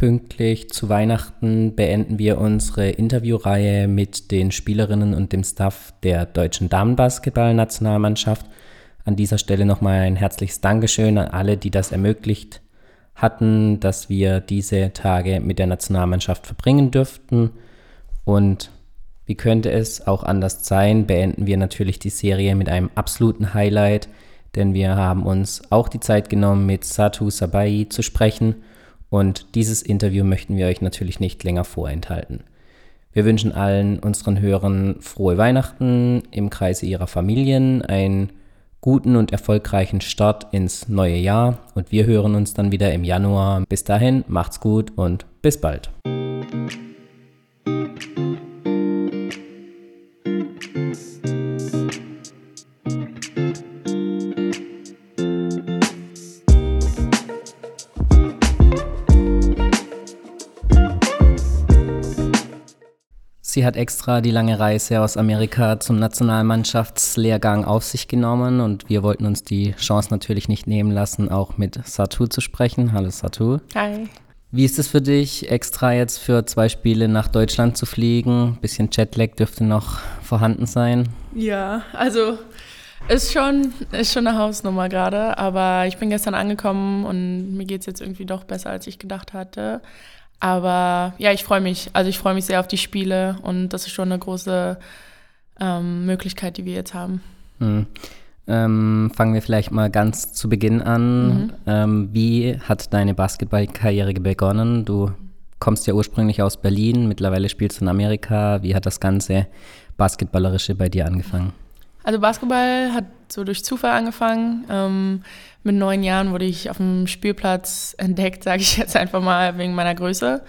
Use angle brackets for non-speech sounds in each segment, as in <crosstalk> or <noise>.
Pünktlich zu Weihnachten beenden wir unsere Interviewreihe mit den Spielerinnen und dem Staff der deutschen Damenbasketballnationalmannschaft. An dieser Stelle nochmal ein herzliches Dankeschön an alle, die das ermöglicht hatten, dass wir diese Tage mit der Nationalmannschaft verbringen dürften. Und wie könnte es auch anders sein, beenden wir natürlich die Serie mit einem absoluten Highlight, denn wir haben uns auch die Zeit genommen, mit Satu Sabai zu sprechen und dieses Interview möchten wir euch natürlich nicht länger vorenthalten. Wir wünschen allen unseren Hörern frohe Weihnachten im Kreise ihrer Familien, einen guten und erfolgreichen Start ins neue Jahr und wir hören uns dann wieder im Januar. Bis dahin, macht's gut und bis bald. Sie hat extra die lange Reise aus Amerika zum Nationalmannschaftslehrgang auf sich genommen und wir wollten uns die Chance natürlich nicht nehmen lassen, auch mit Satu zu sprechen. Hallo Satu. Hi. Wie ist es für dich, extra jetzt für zwei Spiele nach Deutschland zu fliegen? Ein bisschen Jetlag dürfte noch vorhanden sein. Ja, also ist schon, ist schon eine Hausnummer gerade, aber ich bin gestern angekommen und mir geht es jetzt irgendwie doch besser, als ich gedacht hatte. Aber ja, ich freue mich. Also ich freue mich sehr auf die Spiele und das ist schon eine große ähm, Möglichkeit, die wir jetzt haben. Mhm. Ähm, fangen wir vielleicht mal ganz zu Beginn an. Mhm. Ähm, wie hat deine Basketballkarriere begonnen? Du kommst ja ursprünglich aus Berlin, mittlerweile spielst du in Amerika. Wie hat das ganze Basketballerische bei dir angefangen? Also Basketball hat so durch Zufall angefangen. Ähm, mit neun Jahren wurde ich auf dem Spielplatz entdeckt, sage ich jetzt einfach mal wegen meiner Größe.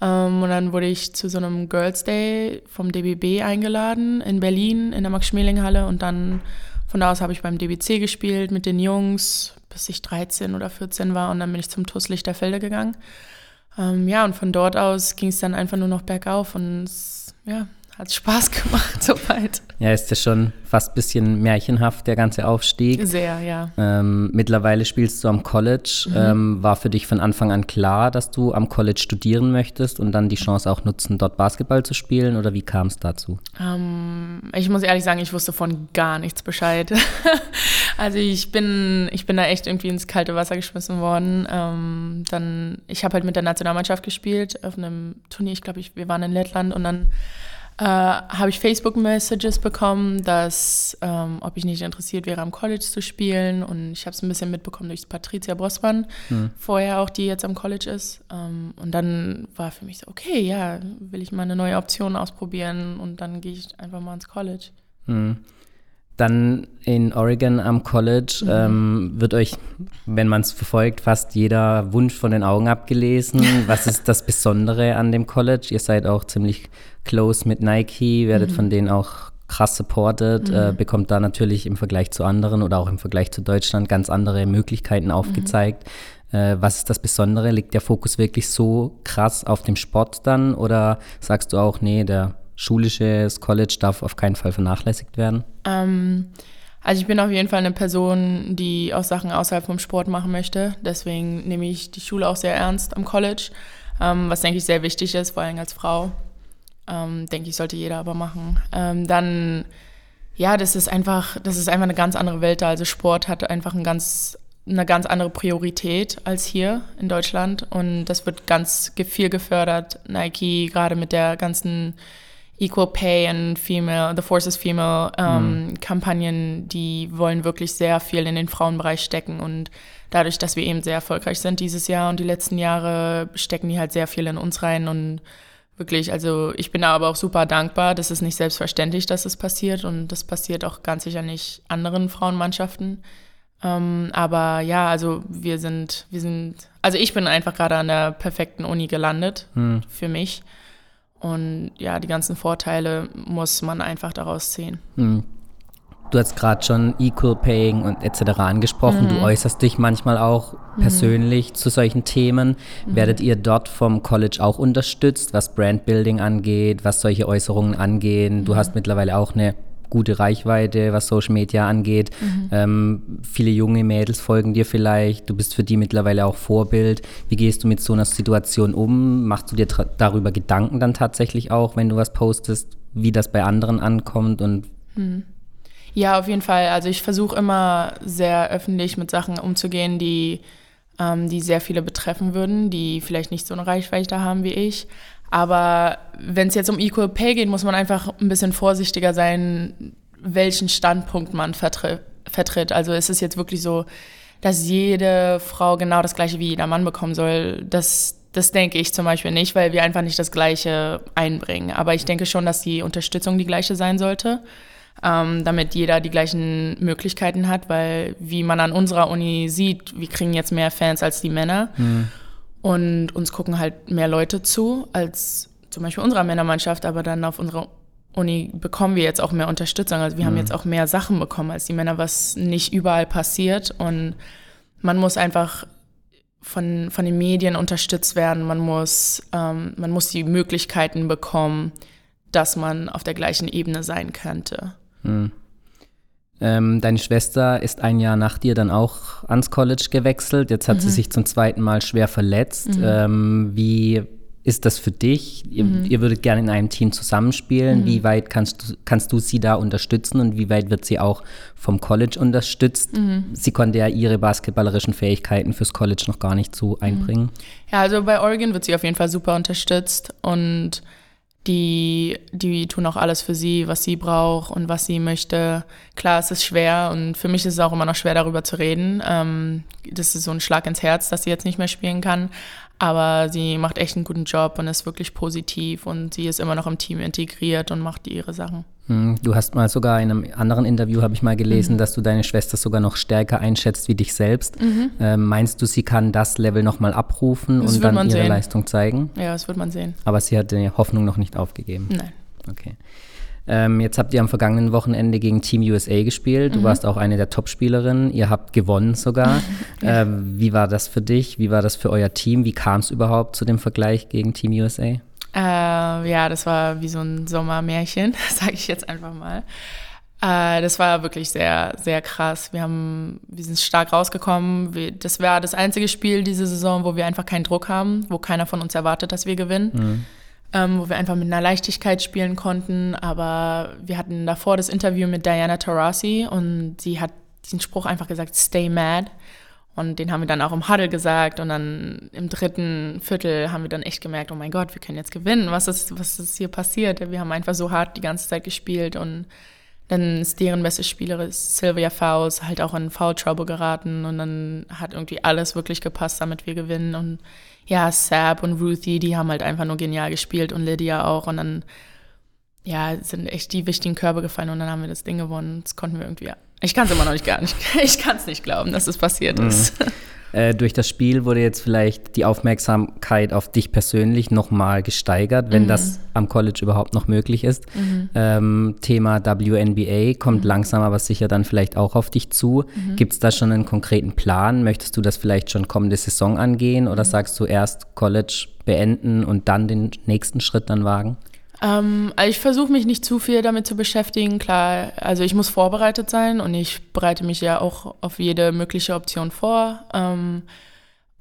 Ähm, und dann wurde ich zu so einem Girls Day vom DBB eingeladen in Berlin in der Max-Schmeling-Halle und dann von da aus habe ich beim DBC gespielt mit den Jungs, bis ich 13 oder 14 war und dann bin ich zum TuS Lichterfelde gegangen. Ähm, ja, und von dort aus ging es dann einfach nur noch bergauf und ja, hat Spaß gemacht, <laughs> soweit. Ja, ist ja schon fast ein bisschen märchenhaft, der ganze Aufstieg. Sehr, ja. Ähm, mittlerweile spielst du am College. Mhm. Ähm, war für dich von Anfang an klar, dass du am College studieren möchtest und dann die Chance auch nutzen, dort Basketball zu spielen? Oder wie kam es dazu? Ähm, ich muss ehrlich sagen, ich wusste von gar nichts Bescheid. <laughs> also ich bin, ich bin da echt irgendwie ins kalte Wasser geschmissen worden. Ähm, dann, ich habe halt mit der Nationalmannschaft gespielt auf einem Turnier. Ich glaube, wir waren in Lettland und dann äh, habe ich Facebook-Messages bekommen, dass, ähm, ob ich nicht interessiert wäre, am College zu spielen. Und ich habe es ein bisschen mitbekommen durch Patricia Bossmann, mhm. vorher auch, die jetzt am College ist. Ähm, und dann war für mich so, okay, ja, will ich mal eine neue Option ausprobieren und dann gehe ich einfach mal ins College. Mhm. Dann in Oregon am College mhm. ähm, wird euch, wenn man es verfolgt, fast jeder Wunsch von den Augen abgelesen. <laughs> Was ist das Besondere an dem College? Ihr seid auch ziemlich close mit Nike, werdet mhm. von denen auch krass supported, mhm. äh, bekommt da natürlich im Vergleich zu anderen oder auch im Vergleich zu Deutschland ganz andere Möglichkeiten mhm. aufgezeigt. Äh, was ist das Besondere? Liegt der Fokus wirklich so krass auf dem Sport dann oder sagst du auch, nee, der schulisches College darf auf keinen Fall vernachlässigt werden? Ähm, also ich bin auf jeden Fall eine Person, die auch Sachen außerhalb vom Sport machen möchte. Deswegen nehme ich die Schule auch sehr ernst am College, ähm, was denke ich sehr wichtig ist, vor allem als Frau. Ähm, denke ich, sollte jeder aber machen. Ähm, dann, ja, das ist einfach, das ist einfach eine ganz andere Welt da. Also Sport hat einfach ein ganz, eine ganz andere Priorität als hier in Deutschland. Und das wird ganz viel gefördert. Nike, gerade mit der ganzen Equal Pay and Female, The Forces Female ähm, mhm. Kampagnen, die wollen wirklich sehr viel in den Frauenbereich stecken und dadurch, dass wir eben sehr erfolgreich sind dieses Jahr und die letzten Jahre, stecken die halt sehr viel in uns rein und wirklich, also ich bin da aber auch super dankbar. Das ist nicht selbstverständlich, dass es passiert und das passiert auch ganz sicher nicht anderen Frauenmannschaften. Ähm, aber ja, also wir sind, wir sind, also ich bin einfach gerade an der perfekten Uni gelandet hm. für mich. Und ja, die ganzen Vorteile muss man einfach daraus ziehen. Mhm. Du hast gerade schon Equal Paying und etc. angesprochen. Mhm. Du äußerst dich manchmal auch mhm. persönlich mhm. zu solchen Themen. Mhm. Werdet ihr dort vom College auch unterstützt, was Brandbuilding angeht, was solche Äußerungen angehen? Du mhm. hast mittlerweile auch eine gute Reichweite, was Social Media angeht. Mhm. Ähm, viele junge Mädels folgen dir vielleicht. Du bist für die mittlerweile auch Vorbild. Wie gehst du mit so einer Situation um? Machst du dir darüber Gedanken dann tatsächlich auch, wenn du was postest, wie das bei anderen ankommt und mhm. Ja, auf jeden Fall. Also ich versuche immer sehr öffentlich mit Sachen umzugehen, die, ähm, die sehr viele betreffen würden, die vielleicht nicht so eine Reichweite haben wie ich. Aber wenn es jetzt um Equal Pay geht, muss man einfach ein bisschen vorsichtiger sein, welchen Standpunkt man vertritt. vertritt. Also ist es jetzt wirklich so, dass jede Frau genau das gleiche wie jeder Mann bekommen soll. Das, das denke ich zum Beispiel nicht, weil wir einfach nicht das Gleiche einbringen. Aber ich denke schon, dass die Unterstützung die gleiche sein sollte, ähm, damit jeder die gleichen Möglichkeiten hat, weil wie man an unserer Uni sieht, wir kriegen jetzt mehr Fans als die Männer. Mhm. Und uns gucken halt mehr Leute zu als zum Beispiel unserer Männermannschaft, aber dann auf unserer Uni bekommen wir jetzt auch mehr Unterstützung. Also wir mhm. haben jetzt auch mehr Sachen bekommen als die Männer, was nicht überall passiert. Und man muss einfach von, von den Medien unterstützt werden. Man muss, ähm, man muss die Möglichkeiten bekommen, dass man auf der gleichen Ebene sein könnte. Mhm. Ähm, deine Schwester ist ein Jahr nach dir dann auch ans College gewechselt. Jetzt hat mhm. sie sich zum zweiten Mal schwer verletzt. Mhm. Ähm, wie ist das für dich? Ihr, mhm. ihr, würdet gerne in einem Team zusammenspielen. Mhm. Wie weit kannst du, kannst du sie da unterstützen und wie weit wird sie auch vom College unterstützt? Mhm. Sie konnte ja ihre basketballerischen Fähigkeiten fürs College noch gar nicht so einbringen. Ja, also bei Oregon wird sie auf jeden Fall super unterstützt und die, die tun auch alles für sie, was sie braucht und was sie möchte. Klar, es ist schwer und für mich ist es auch immer noch schwer, darüber zu reden. Ähm, das ist so ein Schlag ins Herz, dass sie jetzt nicht mehr spielen kann. Aber sie macht echt einen guten Job und ist wirklich positiv und sie ist immer noch im Team integriert und macht ihre Sachen. Hm, du hast mal sogar in einem anderen Interview, habe ich mal gelesen, mhm. dass du deine Schwester sogar noch stärker einschätzt wie dich selbst. Mhm. Ähm, meinst du, sie kann das Level nochmal abrufen das und dann ihre sehen. Leistung zeigen? Ja, das wird man sehen. Aber sie hat die Hoffnung noch nicht aufgegeben? Nein. Okay. Ähm, jetzt habt ihr am vergangenen Wochenende gegen Team USA gespielt. Du mhm. warst auch eine der Top-Spielerinnen. Ihr habt gewonnen sogar. <laughs> ähm, wie war das für dich? Wie war das für euer Team? Wie kam es überhaupt zu dem Vergleich gegen Team USA? Äh, ja, das war wie so ein Sommermärchen, <laughs> sage ich jetzt einfach mal. Äh, das war wirklich sehr, sehr krass. Wir, haben, wir sind stark rausgekommen. Wir, das war das einzige Spiel diese Saison, wo wir einfach keinen Druck haben, wo keiner von uns erwartet, dass wir gewinnen. Mhm ähm, wo wir einfach mit einer Leichtigkeit spielen konnten. Aber wir hatten davor das Interview mit Diana Taurasi und sie hat diesen Spruch einfach gesagt, stay mad. Und den haben wir dann auch im Huddle gesagt. Und dann im dritten Viertel haben wir dann echt gemerkt, oh mein Gott, wir können jetzt gewinnen. Was ist, was ist hier passiert? Wir haben einfach so hart die ganze Zeit gespielt. Und dann ist deren beste Spielerin Sylvia Faust halt auch in Foul Trouble geraten. Und dann hat irgendwie alles wirklich gepasst, damit wir gewinnen. Und ja, Sab und Ruthie, die haben halt einfach nur genial gespielt und Lydia auch. Und dann, ja, sind echt die wichtigen Körbe gefallen und dann haben wir das Ding gewonnen. Das konnten wir irgendwie. Ich kann es immer noch nicht gar nicht, <laughs> ich kann es nicht glauben, dass es passiert mhm. ist. <laughs> Äh, durch das Spiel wurde jetzt vielleicht die Aufmerksamkeit auf dich persönlich nochmal gesteigert, wenn mhm. das am College überhaupt noch möglich ist. Mhm. Ähm, Thema WNBA kommt mhm. langsam aber sicher dann vielleicht auch auf dich zu. Mhm. Gibt es da schon einen konkreten Plan? Möchtest du das vielleicht schon kommende Saison angehen oder mhm. sagst du erst College beenden und dann den nächsten Schritt dann wagen? Ähm, also ich versuche mich nicht zu viel damit zu beschäftigen. Klar, also ich muss vorbereitet sein und ich bereite mich ja auch auf jede mögliche Option vor. Ähm,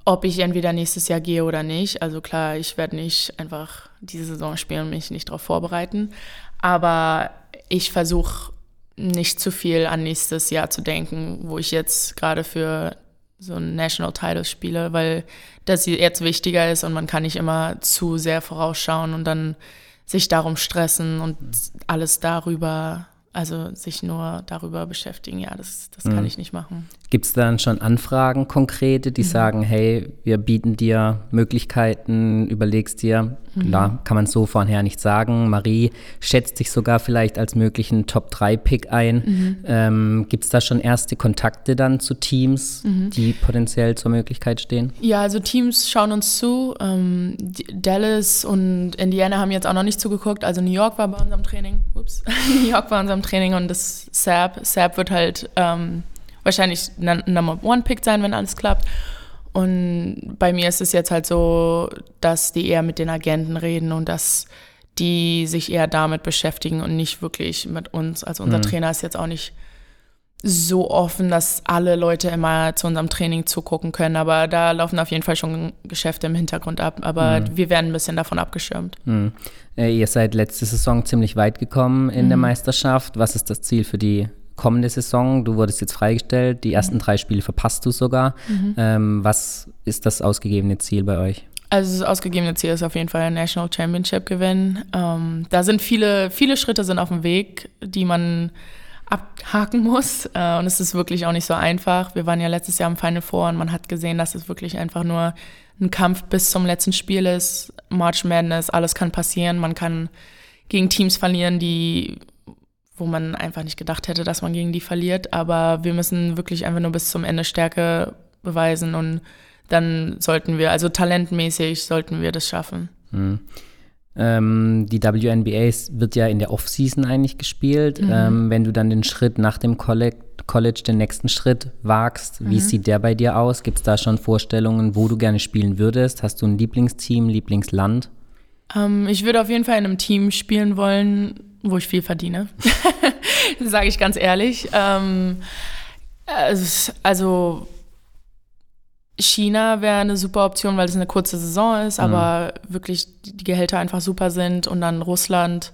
ob ich entweder nächstes Jahr gehe oder nicht. Also klar, ich werde nicht einfach diese Saison spielen und mich nicht darauf vorbereiten. Aber ich versuche nicht zu viel an nächstes Jahr zu denken, wo ich jetzt gerade für so ein National Title spiele, weil das jetzt wichtiger ist und man kann nicht immer zu sehr vorausschauen und dann sich darum stressen und alles darüber also sich nur darüber beschäftigen, ja, das, das kann mhm. ich nicht machen. Gibt es dann schon Anfragen konkrete, die mhm. sagen, hey, wir bieten dir Möglichkeiten, überlegst dir, mhm. kann man so vorher nicht sagen. Marie schätzt sich sogar vielleicht als möglichen Top-3-Pick ein. Mhm. Ähm, Gibt es da schon erste Kontakte dann zu Teams, mhm. die potenziell zur Möglichkeit stehen? Ja, also Teams schauen uns zu. Ähm, Dallas und Indiana haben jetzt auch noch nicht zugeguckt. Also New York war bei unserem Training. Ups. <laughs> New York war unserem Training und das SAP. SAP wird halt ähm, wahrscheinlich Number One Pick sein, wenn alles klappt. Und bei mir ist es jetzt halt so, dass die eher mit den Agenten reden und dass die sich eher damit beschäftigen und nicht wirklich mit uns. Also unser mhm. Trainer ist jetzt auch nicht so offen, dass alle Leute immer zu unserem Training zugucken können. Aber da laufen auf jeden Fall schon Geschäfte im Hintergrund ab. Aber mhm. wir werden ein bisschen davon abgeschirmt. Mhm. Äh, ihr seid letzte Saison ziemlich weit gekommen in mhm. der Meisterschaft. Was ist das Ziel für die kommende Saison? Du wurdest jetzt freigestellt. Die ersten drei Spiele verpasst du sogar. Mhm. Ähm, was ist das ausgegebene Ziel bei euch? Also das ausgegebene Ziel ist auf jeden Fall ein National Championship gewinnen. Ähm, da sind viele, viele Schritte sind auf dem Weg, die man abhaken muss. Äh, und es ist wirklich auch nicht so einfach. Wir waren ja letztes Jahr im Final Four und man hat gesehen, dass es wirklich einfach nur ein Kampf bis zum letzten Spiel ist. March Madness, alles kann passieren. Man kann gegen Teams verlieren, die wo man einfach nicht gedacht hätte, dass man gegen die verliert. Aber wir müssen wirklich einfach nur bis zum Ende Stärke beweisen und dann sollten wir, also talentmäßig sollten wir das schaffen. Mhm. Ähm, die WNBA wird ja in der Offseason eigentlich gespielt. Mhm. Ähm, wenn du dann den Schritt nach dem College, College den nächsten Schritt wagst, mhm. wie sieht der bei dir aus? Gibt es da schon Vorstellungen, wo du gerne spielen würdest? Hast du ein Lieblingsteam, Lieblingsland? Ähm, ich würde auf jeden Fall in einem Team spielen wollen, wo ich viel verdiene. <laughs> Sage ich ganz ehrlich. Ähm, also China wäre eine super Option, weil es eine kurze Saison ist, mhm. aber wirklich die Gehälter einfach super sind. Und dann Russland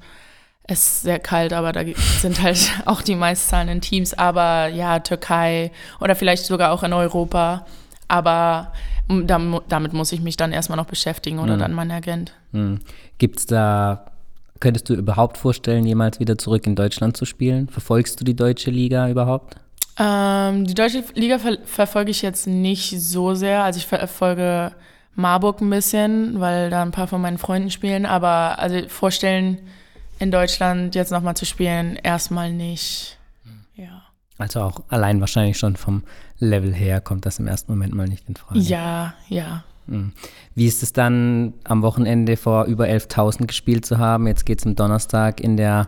ist sehr kalt, aber da sind halt <laughs> auch die meistzahlenden Teams. Aber ja, Türkei oder vielleicht sogar auch in Europa. Aber damit muss ich mich dann erstmal noch beschäftigen oder mhm. dann mein Agent. Mhm. Gibt es da, könntest du überhaupt vorstellen, jemals wieder zurück in Deutschland zu spielen? Verfolgst du die deutsche Liga überhaupt? Ähm, die deutsche Liga ver verfolge ich jetzt nicht so sehr. Also ich verfolge Marburg ein bisschen, weil da ein paar von meinen Freunden spielen. Aber also vorstellen, in Deutschland jetzt nochmal zu spielen, erstmal nicht. Ja. Also auch allein wahrscheinlich schon vom Level her kommt das im ersten Moment mal nicht in Frage. Ja, ja. Hm. Wie ist es dann am Wochenende vor über 11.000 gespielt zu haben? Jetzt geht es am Donnerstag in der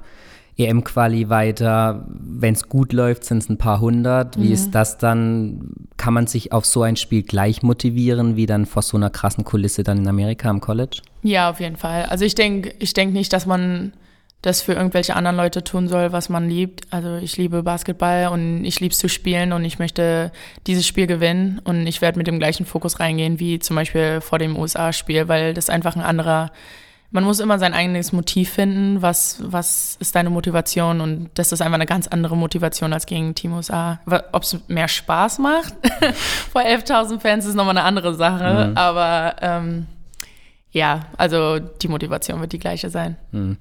EM-Quali weiter. Wenn es gut läuft, sind es ein paar hundert. Wie mhm. ist das dann? Kann man sich auf so ein Spiel gleich motivieren, wie dann vor so einer krassen Kulisse dann in Amerika am College? Ja, auf jeden Fall. Also ich denke ich denk nicht, dass man das für irgendwelche anderen Leute tun soll, was man liebt. Also ich liebe Basketball und ich liebe es zu spielen und ich möchte dieses Spiel gewinnen und ich werde mit dem gleichen Fokus reingehen wie zum Beispiel vor dem USA-Spiel, weil das einfach ein anderer man muss immer sein eigenes Motiv finden, was, was ist deine Motivation und das ist einfach eine ganz andere Motivation als gegen Team USA. Ob es mehr Spaß macht <laughs> vor 11.000 Fans ist nochmal eine andere Sache, mhm. aber ähm, ja, also die Motivation wird die gleiche sein. Mhm.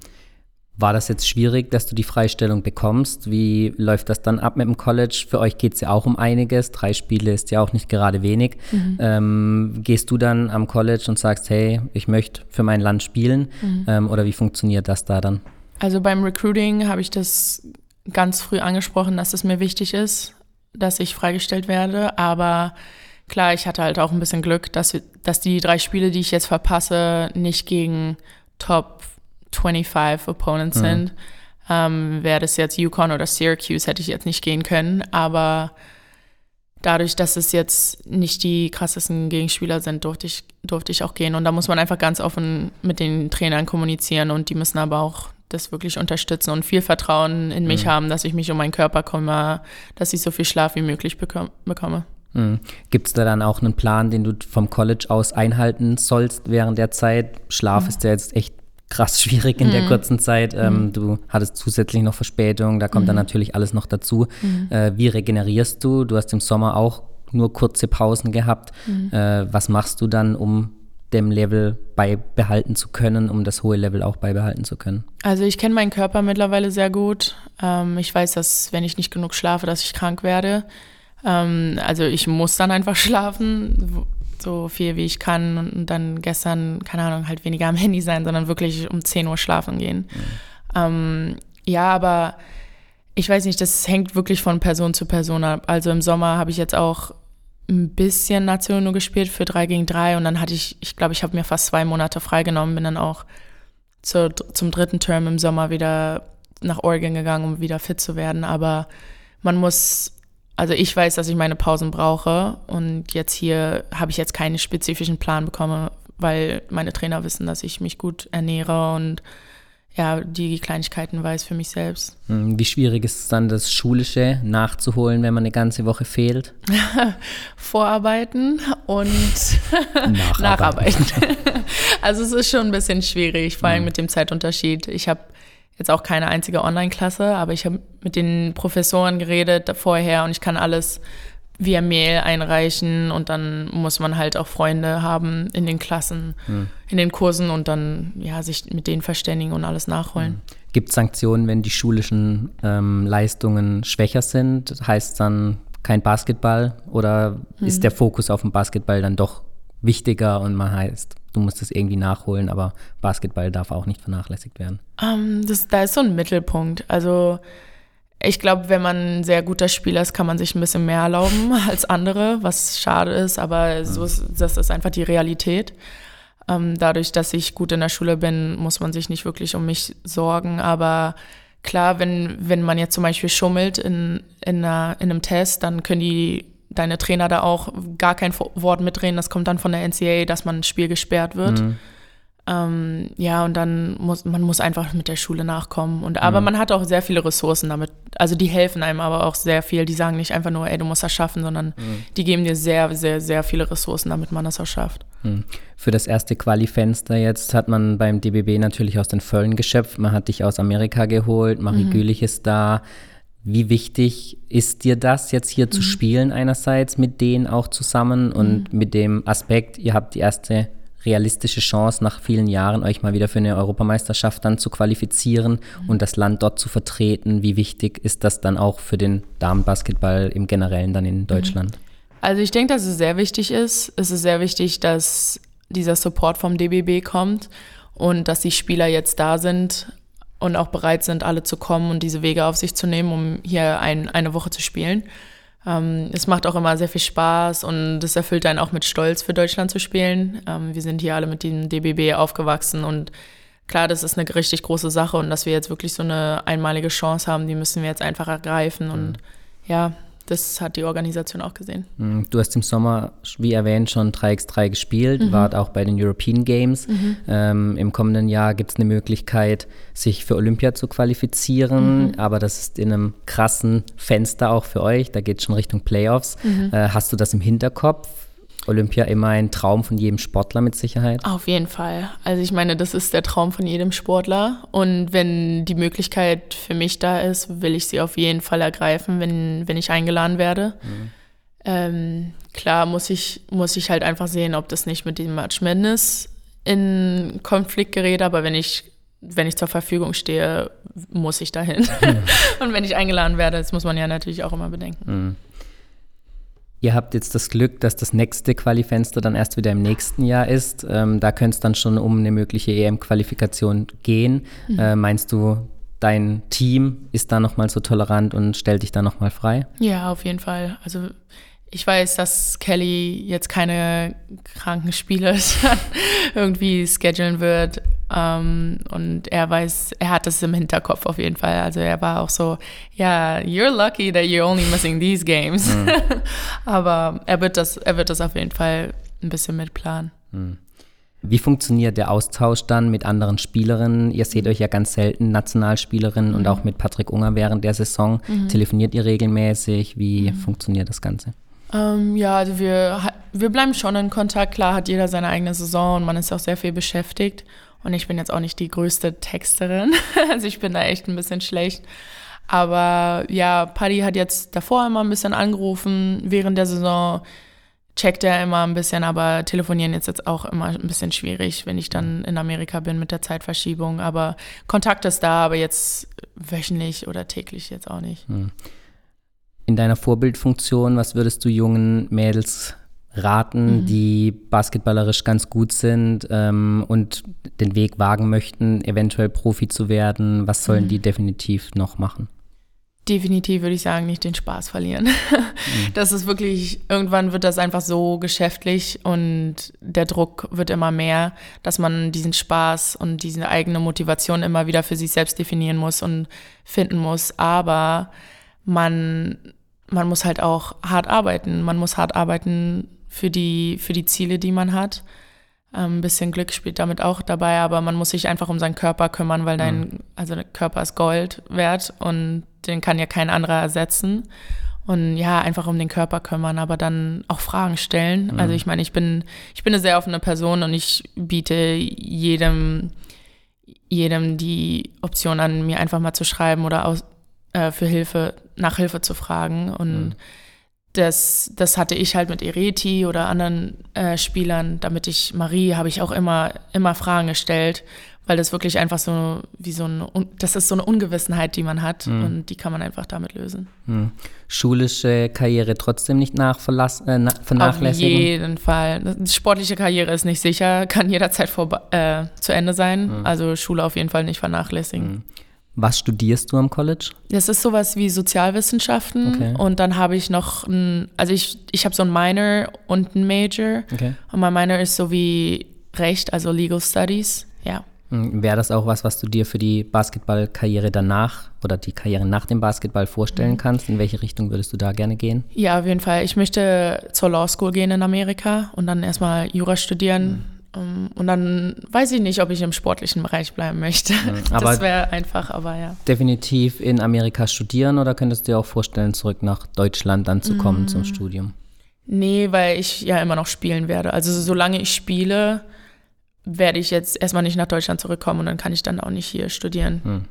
War das jetzt schwierig, dass du die Freistellung bekommst? Wie läuft das dann ab mit dem College? Für euch geht es ja auch um einiges. Drei Spiele ist ja auch nicht gerade wenig. Mhm. Ähm, gehst du dann am College und sagst, hey, ich möchte für mein Land spielen? Mhm. Ähm, oder wie funktioniert das da dann? Also beim Recruiting habe ich das ganz früh angesprochen, dass es mir wichtig ist, dass ich freigestellt werde. Aber klar, ich hatte halt auch ein bisschen Glück, dass, dass die drei Spiele, die ich jetzt verpasse, nicht gegen Top 25 Opponents mhm. sind. Ähm, Wäre das jetzt Yukon oder Syracuse, hätte ich jetzt nicht gehen können. Aber dadurch, dass es jetzt nicht die krassesten Gegenspieler sind, durfte ich, durfte ich auch gehen. Und da muss man einfach ganz offen mit den Trainern kommunizieren und die müssen aber auch das wirklich unterstützen und viel Vertrauen in mich mhm. haben, dass ich mich um meinen Körper kümmere, dass ich so viel Schlaf wie möglich bekomme. Mhm. Gibt es da dann auch einen Plan, den du vom College aus einhalten sollst während der Zeit? Schlaf mhm. ist ja jetzt echt krass schwierig in mhm. der kurzen Zeit. Ähm, mhm. Du hattest zusätzlich noch Verspätung, da kommt mhm. dann natürlich alles noch dazu. Mhm. Äh, wie regenerierst du? Du hast im Sommer auch nur kurze Pausen gehabt. Mhm. Äh, was machst du dann, um dem Level beibehalten zu können, um das hohe Level auch beibehalten zu können? Also ich kenne meinen Körper mittlerweile sehr gut. Ähm, ich weiß, dass wenn ich nicht genug schlafe, dass ich krank werde. Ähm, also ich muss dann einfach <laughs> schlafen so viel wie ich kann und dann gestern, keine Ahnung, halt weniger am Handy sein, sondern wirklich um 10 Uhr schlafen gehen. Mhm. Ähm, ja, aber ich weiß nicht, das hängt wirklich von Person zu Person ab. Also im Sommer habe ich jetzt auch ein bisschen Nation nur gespielt für 3 gegen 3 und dann hatte ich, ich glaube, ich habe mir fast zwei Monate freigenommen, bin dann auch zur, zum dritten Term im Sommer wieder nach Oregon gegangen, um wieder fit zu werden. Aber man muss also ich weiß, dass ich meine Pausen brauche und jetzt hier habe ich jetzt keinen spezifischen Plan bekommen, weil meine Trainer wissen, dass ich mich gut ernähre und ja, die Kleinigkeiten weiß für mich selbst. Hm, wie schwierig ist es dann, das Schulische nachzuholen, wenn man eine ganze Woche fehlt? <laughs> Vorarbeiten und <laughs> nacharbeiten. nacharbeiten. <laughs> also es ist schon ein bisschen schwierig, vor allem mhm. mit dem Zeitunterschied. Ich habe jetzt auch keine einzige Online-Klasse, aber ich habe mit den Professoren geredet vorher und ich kann alles via Mail einreichen und dann muss man halt auch Freunde haben in den Klassen, hm. in den Kursen und dann ja sich mit denen verständigen und alles nachholen. Hm. Gibt es Sanktionen, wenn die schulischen ähm, Leistungen schwächer sind? Heißt dann kein Basketball oder hm. ist der Fokus auf dem Basketball dann doch wichtiger und man heißt, du musst es irgendwie nachholen, aber Basketball darf auch nicht vernachlässigt werden? Um, ähm, das, da ist so ein Mittelpunkt. Also ich glaube, wenn man ein sehr guter Spieler ist, kann man sich ein bisschen mehr erlauben <laughs> als andere, was schade ist, aber so ist, das ist einfach die Realität. Ähm, dadurch, dass ich gut in der Schule bin, muss man sich nicht wirklich um mich sorgen. Aber klar, wenn, wenn man jetzt zum Beispiel schummelt in, in, einer, in einem Test, dann können die deine Trainer da auch gar kein Wort mitreden. Das kommt dann von der NCAA, dass man ein Spiel gesperrt wird. Mhm. Ähm, ja, und dann muss man muss einfach mit der Schule nachkommen. Und aber mhm. man hat auch sehr viele Ressourcen damit. Also die helfen einem aber auch sehr viel. Die sagen nicht einfach nur, ey, du musst das schaffen, sondern mhm. die geben dir sehr, sehr, sehr viele Ressourcen, damit man das auch schafft. Mhm. Für das erste Quali-Fenster jetzt hat man beim DBB natürlich aus den Völlen geschöpft. Man hat dich aus Amerika geholt, Marie mhm. Gülich ist da. Wie wichtig ist dir das, jetzt hier zu mhm. spielen einerseits mit denen auch zusammen und mhm. mit dem Aspekt, ihr habt die erste realistische Chance, nach vielen Jahren euch mal wieder für eine Europameisterschaft dann zu qualifizieren mhm. und das Land dort zu vertreten? Wie wichtig ist das dann auch für den Damenbasketball im Generellen dann in mhm. Deutschland? Also ich denke, dass es sehr wichtig ist. Es ist sehr wichtig, dass dieser Support vom DBB kommt und dass die Spieler jetzt da sind und auch bereit sind, alle zu kommen und diese Wege auf sich zu nehmen, um hier ein, eine Woche zu spielen. Ähm, es macht auch immer sehr viel Spaß und es erfüllt einen auch mit Stolz, für Deutschland zu spielen. Ähm, wir sind hier alle mit dem DBB aufgewachsen und klar, das ist eine richtig große Sache und dass wir jetzt wirklich so eine einmalige Chance haben, die müssen wir jetzt einfach ergreifen und mhm. ja, das hat die Organisation auch gesehen. Mhm. Du hast im Sommer, wie erwähnt, schon 3x3 gespielt, mhm. wart auch bei den European Games. Mhm. Ähm, Im kommenden Jahr gibt es eine Möglichkeit, sich für Olympia zu qualifizieren, mhm. aber das ist in einem krassen Fenster auch für euch. Da geht es schon Richtung Playoffs. Mhm. Äh, hast du das im Hinterkopf? Olympia immer ein Traum von jedem Sportler mit Sicherheit? Auf jeden Fall. Also ich meine, das ist der Traum von jedem Sportler. Und wenn die Möglichkeit für mich da ist, will ich sie auf jeden Fall ergreifen, wenn, wenn ich eingeladen werde. Mhm. Ähm, klar muss ich, muss ich halt einfach sehen, ob das nicht mit dem Match Madness in Konflikt gerät. Aber wenn ich wenn ich zur Verfügung stehe, muss ich dahin. Mhm. <laughs> Und wenn ich eingeladen werde, das muss man ja natürlich auch immer bedenken. Mhm. Ihr habt jetzt das Glück, dass das nächste Qualifenster dann erst wieder im nächsten Jahr ist. Ähm, da könnte es dann schon um eine mögliche EM-Qualifikation gehen. Mhm. Äh, meinst du, dein Team ist da nochmal so tolerant und stellt dich da nochmal frei? Ja, auf jeden Fall. Also ich weiß, dass Kelly jetzt keine kranken Spiele <laughs> irgendwie schedulen wird. Um, und er weiß, er hat das im Hinterkopf auf jeden Fall. Also er war auch so, ja, yeah, you're lucky that you're only missing these games. Mhm. <laughs> Aber er wird das, er wird das auf jeden Fall ein bisschen mitplanen. Mhm. Wie funktioniert der Austausch dann mit anderen Spielerinnen? Ihr seht euch ja ganz selten Nationalspielerinnen mhm. und auch mit Patrick Unger während der Saison. Mhm. Telefoniert ihr regelmäßig? Wie mhm. funktioniert das Ganze? Ähm, ja, also wir, wir bleiben schon in Kontakt. Klar hat jeder seine eigene Saison und man ist auch sehr viel beschäftigt. Und ich bin jetzt auch nicht die größte Texterin. <laughs> also ich bin da echt ein bisschen schlecht. Aber ja, Paddy hat jetzt davor immer ein bisschen angerufen. Während der Saison checkt er immer ein bisschen, aber telefonieren ist jetzt auch immer ein bisschen schwierig, wenn ich dann in Amerika bin mit der Zeitverschiebung. Aber Kontakt ist da, aber jetzt wöchentlich oder täglich jetzt auch nicht. Hm in deiner Vorbildfunktion, was würdest du jungen Mädels raten, mhm. die basketballerisch ganz gut sind ähm, und den Weg wagen möchten, eventuell Profi zu werden? Was sollen mhm. die definitiv noch machen? Definitiv würde ich sagen, nicht den Spaß verlieren. <laughs> Mhm. Das ist wirklich, irgendwann wird das einfach so geschäftlich und der Druck wird immer mehr, dass man diesen Spaß und diese eigene Motivation immer wieder für sich selbst definieren muss und finden muss. Aber man man muss halt auch hart arbeiten. Man muss hart arbeiten für die, für die Ziele, die man hat. Ähm, ein bisschen Glück spielt damit auch dabei, aber man muss sich einfach um seinen Körper kümmern, weil dein, mhm. also der Körper ist Gold wert und den kann ja kein anderer ersetzen. Und ja, einfach um den Körper kümmern, aber dann auch Fragen stellen. Mhm. Also ich meine, ich bin, ich bin eine sehr offene Person und ich biete jedem, jedem die Option an, mir einfach mal zu schreiben oder aus, äh, für Hilfe, nach Hilfe zu fragen. Und mhm das, das hatte ich halt mit Ereti oder anderen äh, Spielern. Damit ich Marie habe ich auch immer, immer Fragen gestellt, weil das wirklich einfach so wie so ein, das ist so eine Ungewissenheit, die man hat mhm. und die kann man einfach damit lösen. Mhm. Schulische Karriere trotzdem nicht äh, vernachlässigen? Auf jeden Fall. Die sportliche Karriere ist nicht sicher, <laughs> kann jederzeit vor, äh, zu Ende sein. Mhm. Also Schule auf jeden Fall nicht vernachlässigen. Was studierst du am College? Das ist sowas wie Sozialwissenschaften okay. und dann habe ich noch ein, also ich, ich habe so ein Minor und ein Major okay. und mein Minor ist so wie Recht, also Legal Studies, ja. Hm, wäre das auch was, was du dir für die Basketballkarriere danach oder die Karriere nach dem Basketball vorstellen mhm. kannst? In welche Richtung würdest du da gerne gehen? Ja, auf jeden Fall. Ich möchte zur Law School gehen in Amerika und dann erstmal Jura studieren. Mhm und dann weiß ich nicht, ob ich im sportlichen Bereich bleiben möchte. <laughs> Aber das wäre einfach, aber ja. Definitiv in Amerika studieren oder könntest du dir auch vorstellen, zurück nach Deutschland dann zu kommen mm. zum Studium? Nee, weil ich ja immer noch spielen werde. Also solange ich spiele, werde ich jetzt erstmal nicht nach Deutschland zurückkommen und dann kann ich dann auch nicht hier studieren. Hm.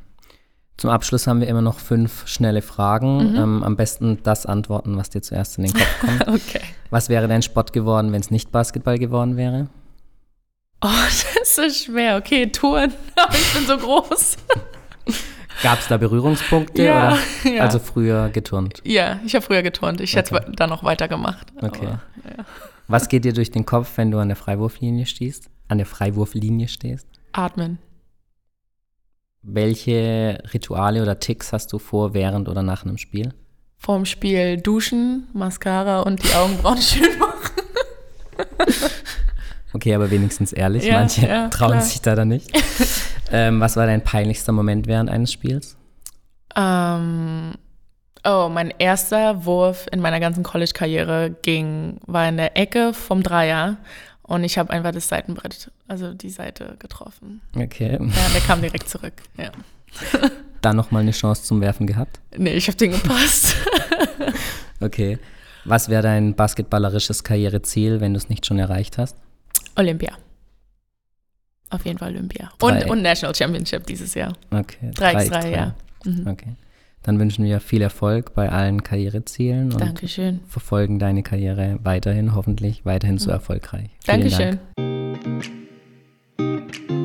Zum Abschluss haben wir immer noch fünf schnelle Fragen. Mhm. Ähm, am besten das antworten, was dir zuerst in den Kopf kommt. <laughs> okay. Was wäre dein Sport geworden, wenn es nicht Basketball geworden wäre? Oh, <laughs> das ist schwer. Okay, Touren. <laughs> ich bin so groß. <laughs> Gab es da Berührungspunkte? Ja, oder? ja. Also früher geturnt? Ja, ich habe früher geturnt. Ich okay. hätte da noch weitergemacht. Okay. Aber, ja. Was geht dir durch den Kopf, wenn du an der Freiwurflinie stehst? An der Freiwurflinie stehst? Atmen. Welche Rituale oder Ticks hast du vor, während oder nach einem Spiel? Vorm Spiel duschen, Mascara und die Augenbrauen schön machen. Okay, aber wenigstens ehrlich. Ja, Manche ja, <laughs> trauen klar. sich da dann nicht. ähm, was war dein peinlichster Moment während eines Spiels? Ähm, oh, mein erster Wurf in meiner ganzen College-Karriere ging, war in der Ecke vom Dreier und ich habe einfach das Seitenbrett, also die Seite getroffen. Okay. Ja, der kam direkt zurück, ja. <laughs> Dann nochmal eine Chance zum Werfen gehabt? Nee, ich habe den gepasst. <laughs> okay. Was wäre dein basketballerisches Karriereziel, wenn du es nicht schon erreicht hast? Olympia. Auf jeden Fall Olympia. Und, und National Championship dieses Jahr. Okay. 3x3, ja. Mhm. Okay. Dann wünschen wir viel Erfolg bei allen Karrierezielen und Dankeschön. verfolgen deine Karriere weiterhin, hoffentlich weiterhin mhm. so erfolgreich. Vielen Dankeschön. Dank.